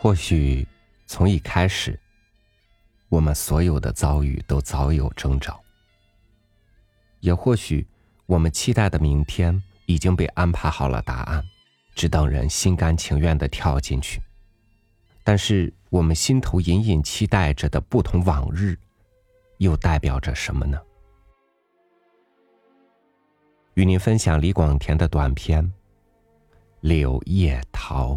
或许从一开始，我们所有的遭遇都早有征兆；也或许，我们期待的明天已经被安排好了答案，只等人心甘情愿的跳进去。但是，我们心头隐隐期待着的不同往日，又代表着什么呢？与您分享李广田的短篇《柳叶桃》。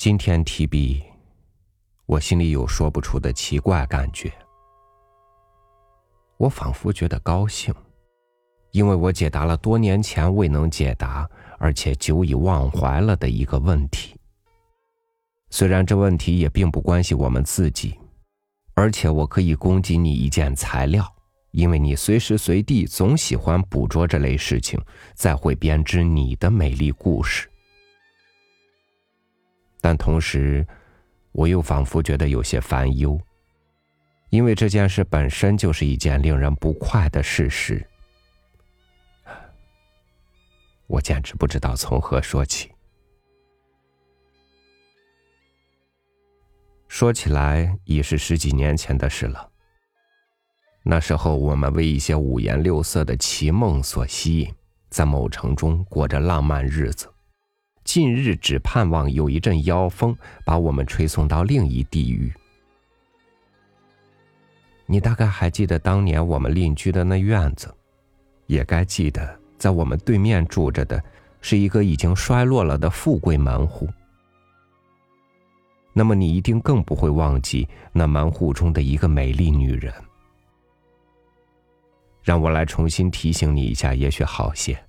今天提笔，我心里有说不出的奇怪感觉。我仿佛觉得高兴。因为我解答了多年前未能解答，而且久已忘怀了的一个问题。虽然这问题也并不关系我们自己，而且我可以供给你一件材料，因为你随时随地总喜欢捕捉这类事情，再会编织你的美丽故事。但同时，我又仿佛觉得有些烦忧，因为这件事本身就是一件令人不快的事实。我简直不知道从何说起。说起来已是十几年前的事了。那时候，我们为一些五颜六色的奇梦所吸引，在某城中过着浪漫日子。近日，只盼望有一阵妖风把我们吹送到另一地狱。你大概还记得当年我们邻居的那院子，也该记得。在我们对面住着的，是一个已经衰落了的富贵门户。那么你一定更不会忘记那门户中的一个美丽女人。让我来重新提醒你一下，也许好些。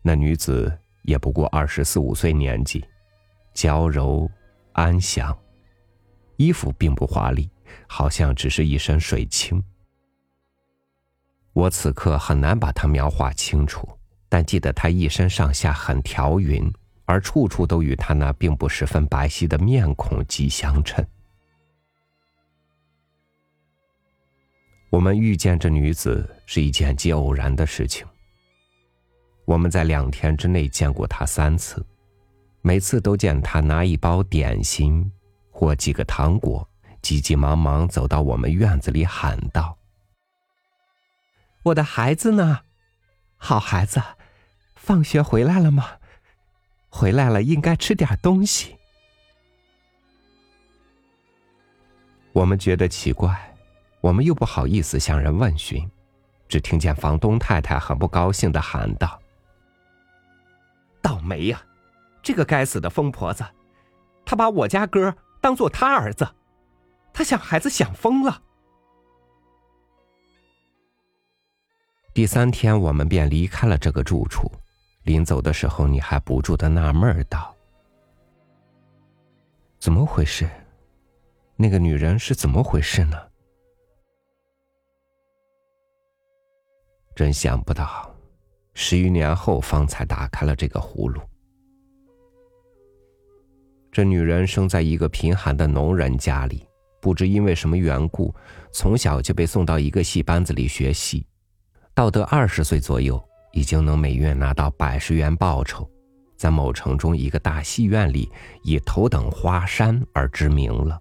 那女子也不过二十四五岁年纪，娇柔安详，衣服并不华丽，好像只是一身水青。我此刻很难把她描画清楚，但记得她一身上下很条匀，而处处都与她那并不十分白皙的面孔极相称。我们遇见这女子是一件极偶然的事情。我们在两天之内见过他三次，每次都见他拿一包点心或几个糖果，急急忙忙走到我们院子里喊道。我的孩子呢？好孩子，放学回来了吗？回来了，应该吃点东西。我们觉得奇怪，我们又不好意思向人问询，只听见房东太太很不高兴的喊道：“倒霉呀！这个该死的疯婆子，她把我家哥当做她儿子，她想孩子想疯了。”第三天，我们便离开了这个住处。临走的时候，你还不住的纳闷道：“怎么回事？那个女人是怎么回事呢？”真想不到，十余年后方才打开了这个葫芦。这女人生在一个贫寒的农人家里，不知因为什么缘故，从小就被送到一个戏班子里学戏。到得二十岁左右，已经能每月拿到百十元报酬，在某城中一个大戏院里以头等花山而知名了。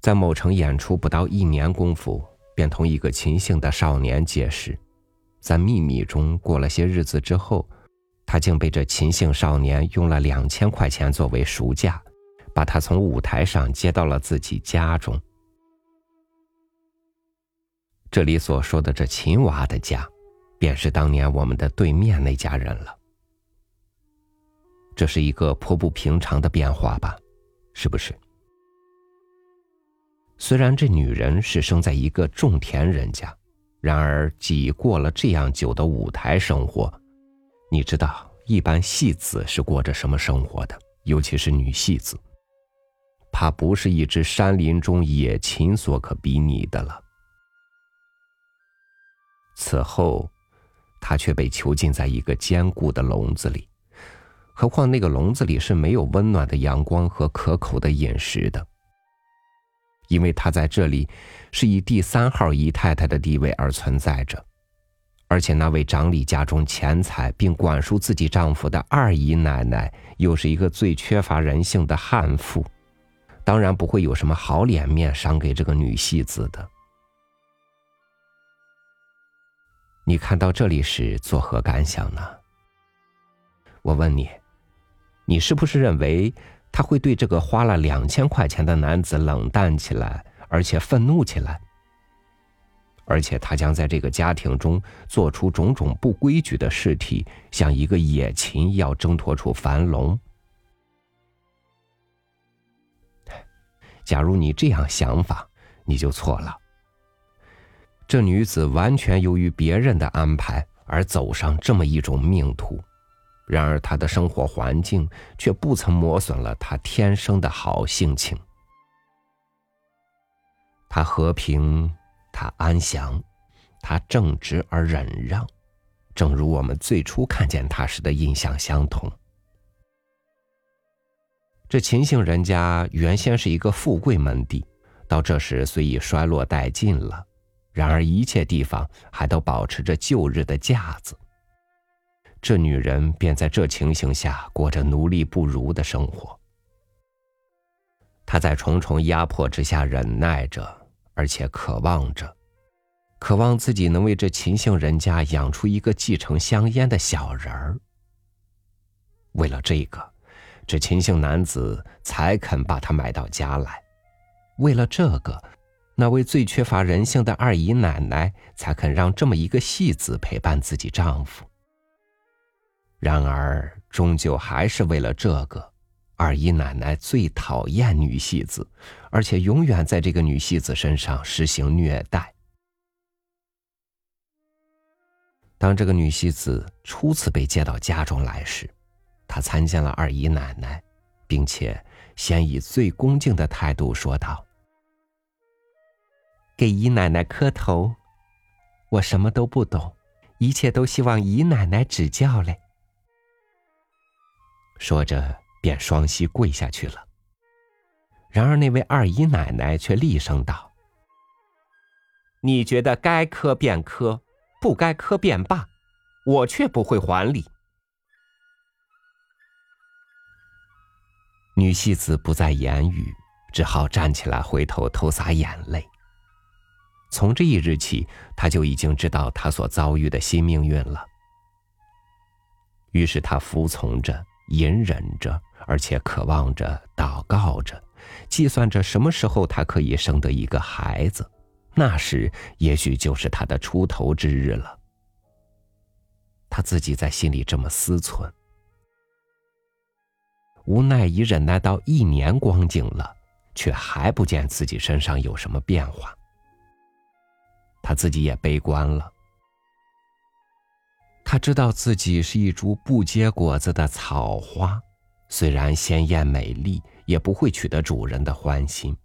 在某城演出不到一年功夫，便同一个秦姓的少年结识，在秘密中过了些日子之后，他竟被这秦姓少年用了两千块钱作为赎价，把他从舞台上接到了自己家中。这里所说的这秦娃的家，便是当年我们的对面那家人了。这是一个颇不平常的变化吧，是不是？虽然这女人是生在一个种田人家，然而既过了这样久的舞台生活，你知道一般戏子是过着什么生活的？尤其是女戏子，怕不是一只山林中野禽所可比拟的了。此后，他却被囚禁在一个坚固的笼子里，何况那个笼子里是没有温暖的阳光和可口的饮食的，因为她在这里是以第三号姨太太的地位而存在着，而且那位掌理家中钱财并管束自己丈夫的二姨奶奶又是一个最缺乏人性的悍妇，当然不会有什么好脸面赏给这个女戏子的。你看到这里时作何感想呢？我问你。你是不是认为他会对这个花了两千块钱的男子冷淡起来，而且愤怒起来？而且他将在这个家庭中做出种种不规矩的事体，像一个野禽要挣脱出樊笼。假如你这样想法，你就错了。这女子完全由于别人的安排而走上这么一种命途。然而，他的生活环境却不曾磨损了他天生的好性情。他和平，他安详，他正直而忍让，正如我们最初看见他时的印象相同。这秦姓人家原先是一个富贵门第，到这时虽已衰落殆尽了，然而一切地方还都保持着旧日的架子。这女人便在这情形下过着奴隶不如的生活。她在重重压迫之下忍耐着，而且渴望着，渴望自己能为这秦姓人家养出一个继承香烟的小人儿。为了这个，这秦姓男子才肯把她买到家来；为了这个，那位最缺乏人性的二姨奶奶才肯让这么一个戏子陪伴自己丈夫。然而，终究还是为了这个，二姨奶奶最讨厌女戏子，而且永远在这个女戏子身上实行虐待。当这个女戏子初次被接到家中来时，她参见了二姨奶奶，并且先以最恭敬的态度说道：“给姨奶奶磕头，我什么都不懂，一切都希望姨奶奶指教嘞。”说着，便双膝跪下去了。然而，那位二姨奶奶却厉声道：“你觉得该磕便磕，不该磕便罢，我却不会还礼。”女戏子不再言语，只好站起来，回头偷洒眼泪。从这一日起，她就已经知道她所遭遇的新命运了。于是，她服从着。隐忍着，而且渴望着，祷告着，计算着什么时候他可以生得一个孩子，那时也许就是他的出头之日了。他自己在心里这么思忖，无奈已忍耐到一年光景了，却还不见自己身上有什么变化。他自己也悲观了。他知道自己是一株不结果子的草花，虽然鲜艳美丽，也不会取得主人的欢心。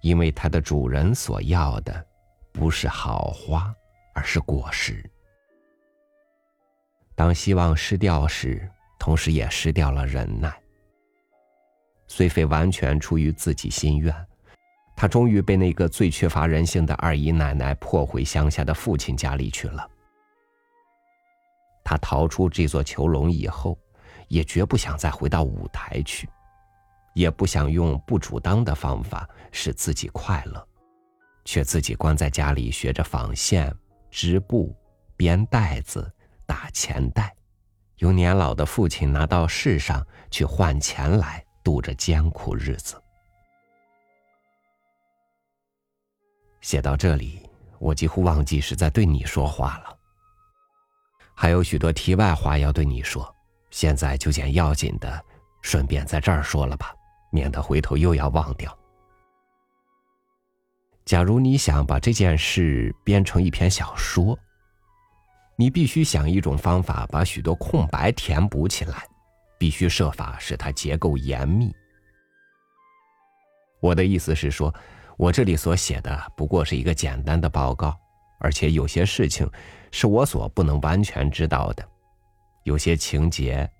因为它的主人所要的，不是好花，而是果实。当希望失掉时，同时也失掉了忍耐。虽非完全出于自己心愿，他终于被那个最缺乏人性的二姨奶奶迫回乡下的父亲家里去了。他逃出这座囚笼以后，也绝不想再回到舞台去，也不想用不主当的方法使自己快乐，却自己关在家里学着纺线、织布、编带子、打钱袋，由年老的父亲拿到市上去换钱来度着艰苦日子。写到这里，我几乎忘记是在对你说话了。还有许多题外话要对你说，现在就捡要紧的，顺便在这儿说了吧，免得回头又要忘掉。假如你想把这件事编成一篇小说，你必须想一种方法把许多空白填补起来，必须设法使它结构严密。我的意思是说，我这里所写的不过是一个简单的报告。而且有些事情是我所不能完全知道的，有些情节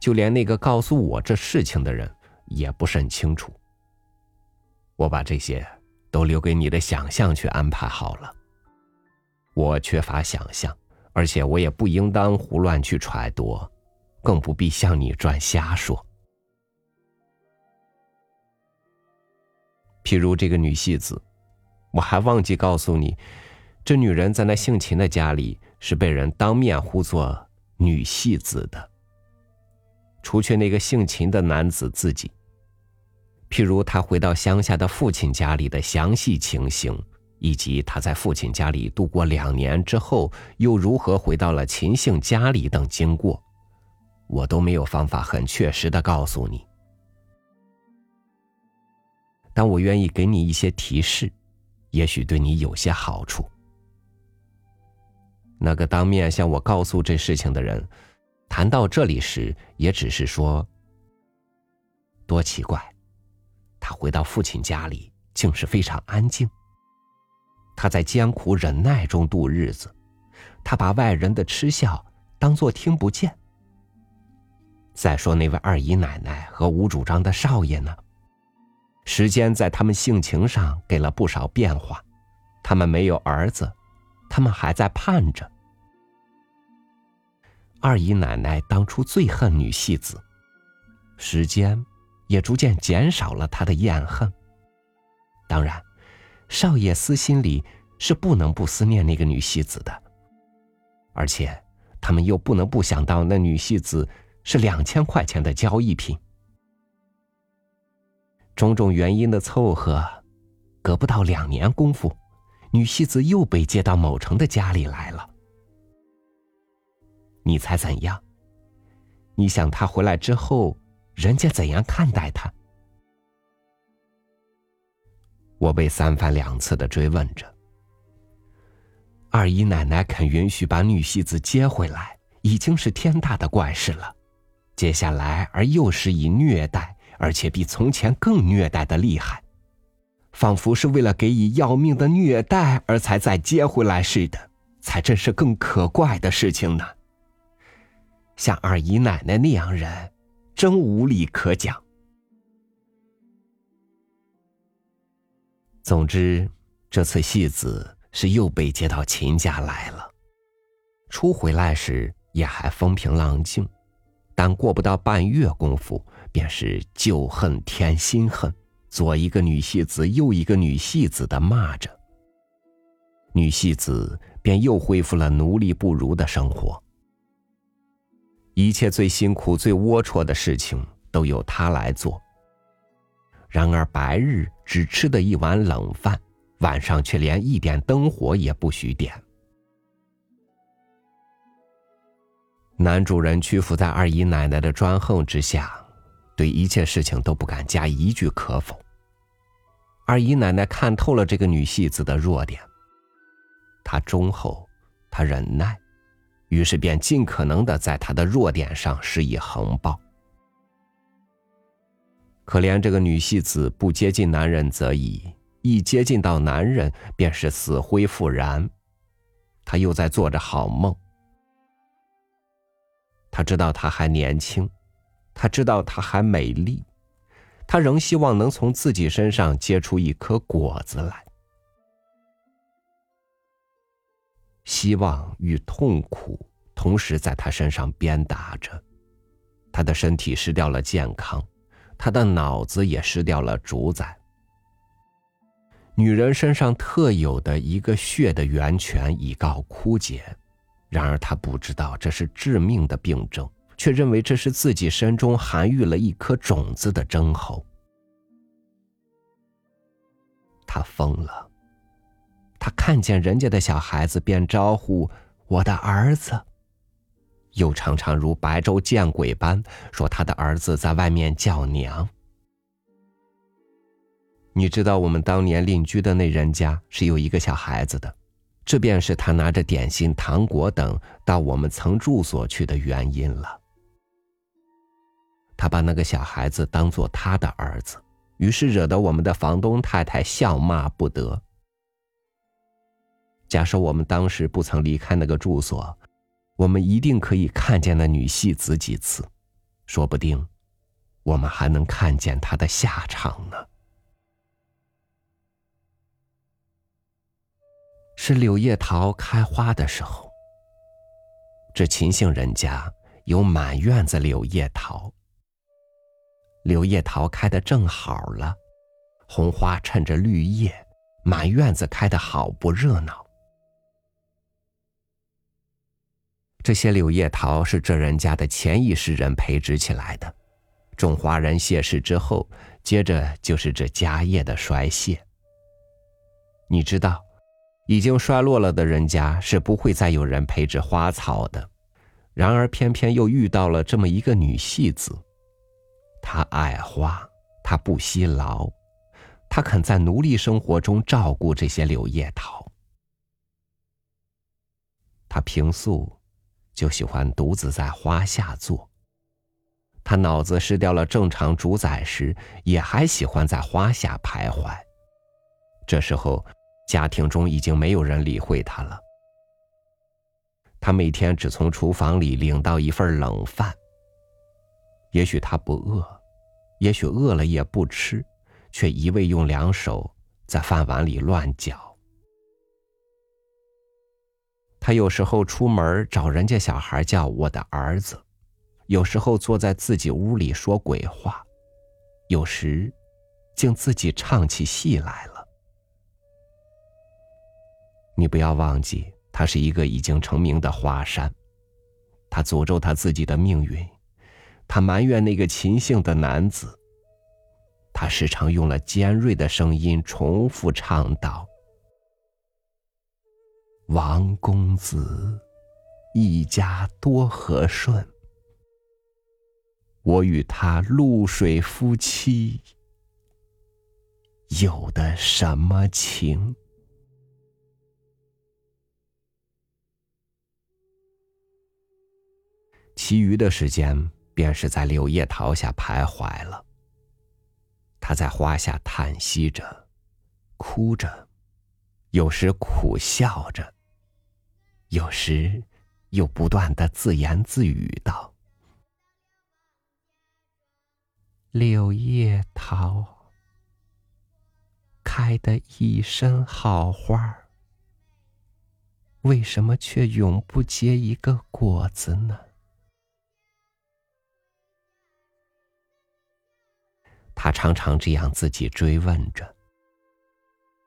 就连那个告诉我这事情的人也不甚清楚。我把这些都留给你的想象去安排好了。我缺乏想象，而且我也不应当胡乱去揣度，更不必向你转瞎说。譬如这个女戏子，我还忘记告诉你，这女人在那姓秦的家里是被人当面呼作女戏子的。除去那个姓秦的男子自己。譬如他回到乡下的父亲家里的详细情形，以及他在父亲家里度过两年之后，又如何回到了秦姓家里等经过，我都没有方法很确实的告诉你。但我愿意给你一些提示，也许对你有些好处。那个当面向我告诉这事情的人，谈到这里时，也只是说：“多奇怪。”他回到父亲家里，竟是非常安静。他在艰苦忍耐中度日子，他把外人的嗤笑当作听不见。再说那位二姨奶奶和无主张的少爷呢？时间在他们性情上给了不少变化，他们没有儿子，他们还在盼着。二姨奶奶当初最恨女戏子，时间。也逐渐减少了他的厌恨。当然，少爷私心里是不能不思念那个女戏子的，而且他们又不能不想到那女戏子是两千块钱的交易品。种种原因的凑合，隔不到两年功夫，女戏子又被接到某城的家里来了。你猜怎样？你想她回来之后？人家怎样看待他？我被三番两次的追问着。二姨奶奶肯允许把女戏子接回来，已经是天大的怪事了。接下来而又是以虐待，而且比从前更虐待的厉害，仿佛是为了给以要命的虐待而才再接回来似的，才真是更可怪的事情呢。像二姨奶奶那样人。真无理可讲。总之，这次戏子是又被接到秦家来了。初回来时也还风平浪静，但过不到半月功夫，便是旧恨添新恨，左一个女戏子，右一个女戏子的骂着。女戏子便又恢复了奴隶不如的生活。一切最辛苦、最龌龊的事情都由他来做。然而白日只吃的一碗冷饭，晚上却连一点灯火也不许点。男主人屈服在二姨奶奶的专横之下，对一切事情都不敢加一句可否。二姨奶奶看透了这个女戏子的弱点，她忠厚，她忍耐。于是便尽可能的在她的弱点上施以横暴。可怜这个女戏子不接近男人则已，一接近到男人便是死灰复燃。她又在做着好梦。她知道她还年轻，他知道她还美丽，他仍希望能从自己身上结出一颗果子来。希望与痛苦同时在他身上鞭打着，他的身体失掉了健康，他的脑子也失掉了主宰。女人身上特有的一个血的源泉已告枯竭，然而她不知道这是致命的病症，却认为这是自己身中含育了一颗种子的征候。他疯了。他看见人家的小孩子，便招呼我的儿子。又常常如白昼见鬼般说他的儿子在外面叫娘。你知道我们当年邻居的那人家是有一个小孩子的，这便是他拿着点心、糖果等到我们曾住所去的原因了。他把那个小孩子当做他的儿子，于是惹得我们的房东太太笑骂不得。假设我们当时不曾离开那个住所，我们一定可以看见那女戏子几次，说不定我们还能看见她的下场呢。是柳叶桃开花的时候。这秦姓人家有满院子柳叶桃，柳叶桃开的正好了，红花衬着绿叶，满院子开的好不热闹。这些柳叶桃是这人家的前一世人培植起来的，种花人谢世之后，接着就是这家业的衰谢。你知道？已经衰落了的人家是不会再有人培植花草的，然而偏偏又遇到了这么一个女戏子，他爱花，他不惜劳，他肯在奴隶生活中照顾这些柳叶桃。他平素就喜欢独自在花下坐，他脑子失掉了正常主宰时，也还喜欢在花下徘徊。这时候。家庭中已经没有人理会他了。他每天只从厨房里领到一份冷饭。也许他不饿，也许饿了也不吃，却一味用两手在饭碗里乱搅。他有时候出门找人家小孩叫我的儿子，有时候坐在自己屋里说鬼话，有时竟自己唱起戏来了。你不要忘记，他是一个已经成名的华山。他诅咒他自己的命运，他埋怨那个秦姓的男子。他时常用了尖锐的声音重复唱道：“王公子一家多和顺，我与他露水夫妻，有的什么情？”其余的时间，便是在柳叶桃下徘徊了。他在花下叹息着，哭着，有时苦笑着，有时又不断的自言自语道：“柳叶桃开的一身好花为什么却永不结一个果子呢？”他常常这样自己追问着。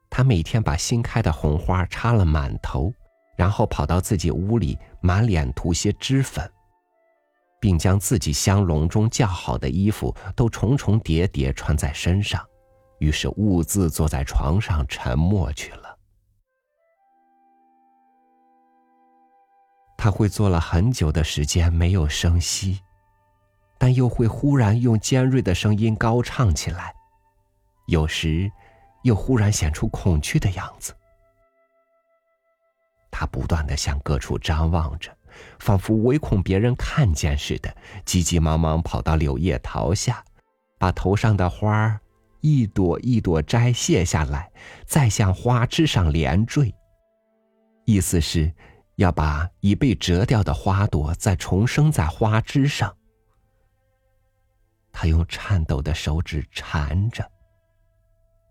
他每天把新开的红花插了满头，然后跑到自己屋里，满脸涂些脂粉，并将自己香笼中较好的衣服都重重叠叠穿在身上，于是兀自坐在床上沉默去了。他会坐了很久的时间没有声息。但又会忽然用尖锐的声音高唱起来，有时又忽然显出恐惧的样子。他不断的向各处张望着，仿佛唯恐别人看见似的，急急忙忙跑到柳叶桃下，把头上的花儿一朵一朵摘卸下来，再向花枝上连缀，意思是要把已被折掉的花朵再重生在花枝上。他用颤抖的手指缠着，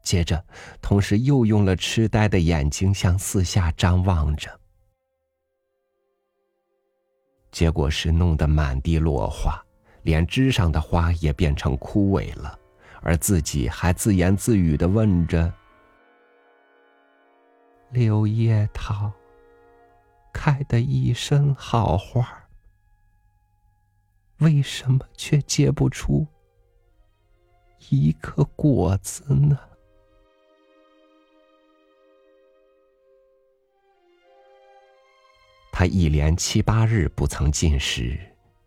接着，同时又用了痴呆的眼睛向四下张望着。结果是弄得满地落花，连枝上的花也变成枯萎了，而自己还自言自语的问着：“柳叶桃，开的一身好花。”为什么却结不出一颗果子呢？他一连七八日不曾进食，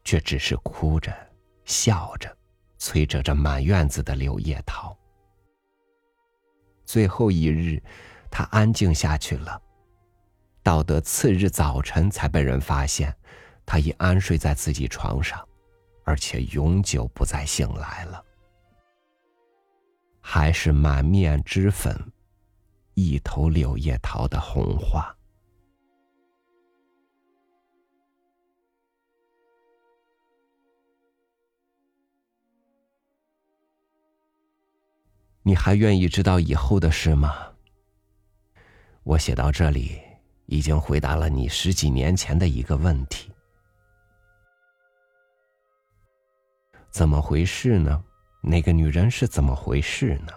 却只是哭着、笑着，催着这满院子的柳叶桃。最后一日，他安静下去了，到得次日早晨，才被人发现，他已安睡在自己床上。而且永久不再醒来了还是满面脂粉一头柳叶桃的红花。你还愿意知道以后的事吗？我写到这里已经回答了你十几年前的一个问题。怎么回事呢？那个女人是怎么回事呢？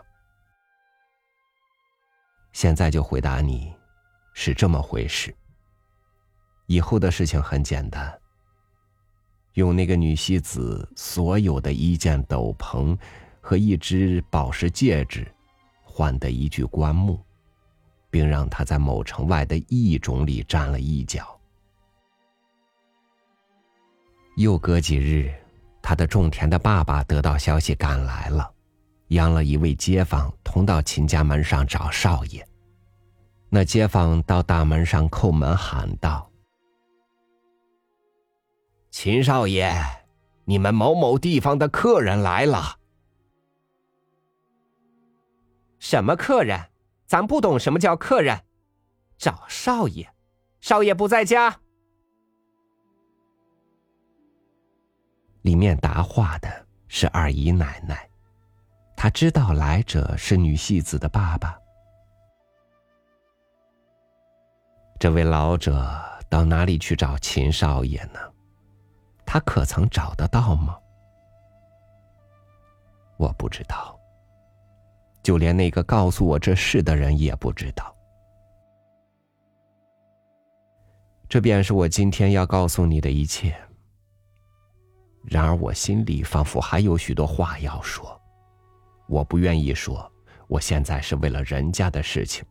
现在就回答你，是这么回事。以后的事情很简单。用那个女戏子所有的一件斗篷和一只宝石戒指，换的一具棺木，并让她在某城外的异种里站了一脚。又隔几日，他的种田的爸爸得到消息赶来了，央了一位街坊同到秦家门上找少爷。那街坊到大门上叩门喊道。秦少爷，你们某某地方的客人来了。什么客人？咱不懂什么叫客人。找少爷，少爷不在家。里面答话的是二姨奶奶，她知道来者是女戏子的爸爸。这位老者到哪里去找秦少爷呢？他可曾找得到吗？我不知道，就连那个告诉我这事的人也不知道。这便是我今天要告诉你的一切。然而我心里仿佛还有许多话要说，我不愿意说。我现在是为了人家的事情，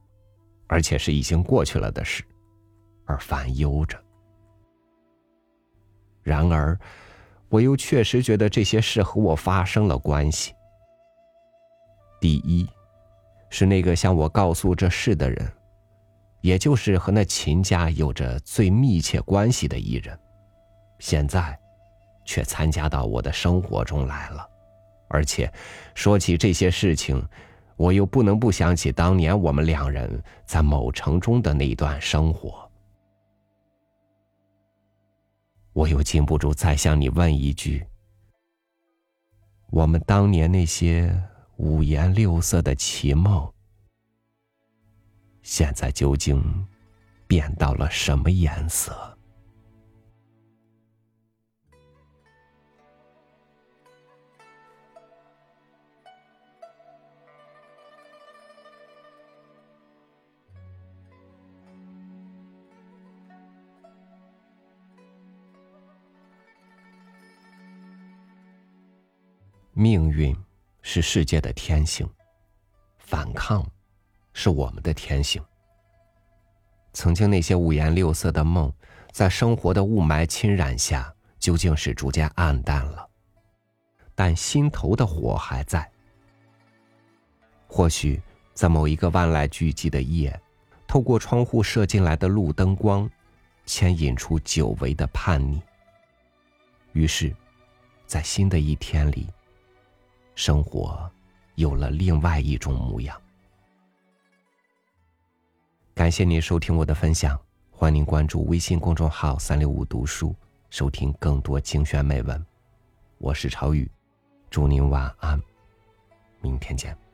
而且是已经过去了的事，而烦忧着。然而，我又确实觉得这些事和我发生了关系。第一，是那个向我告诉这事的人，也就是和那秦家有着最密切关系的一人，现在却参加到我的生活中来了。而且，说起这些事情，我又不能不想起当年我们两人在某城中的那段生活。我又禁不住再向你问一句：我们当年那些五颜六色的奇梦，现在究竟变到了什么颜色？命运是世界的天性，反抗是我们的天性。曾经那些五颜六色的梦，在生活的雾霾侵染下，究竟是逐渐暗淡了，但心头的火还在。或许在某一个万籁俱寂的夜，透过窗户射进来的路灯光，牵引出久违的叛逆。于是，在新的一天里。生活有了另外一种模样。感谢您收听我的分享，欢迎您关注微信公众号“三六五读书”，收听更多精选美文。我是朝宇，祝您晚安，明天见。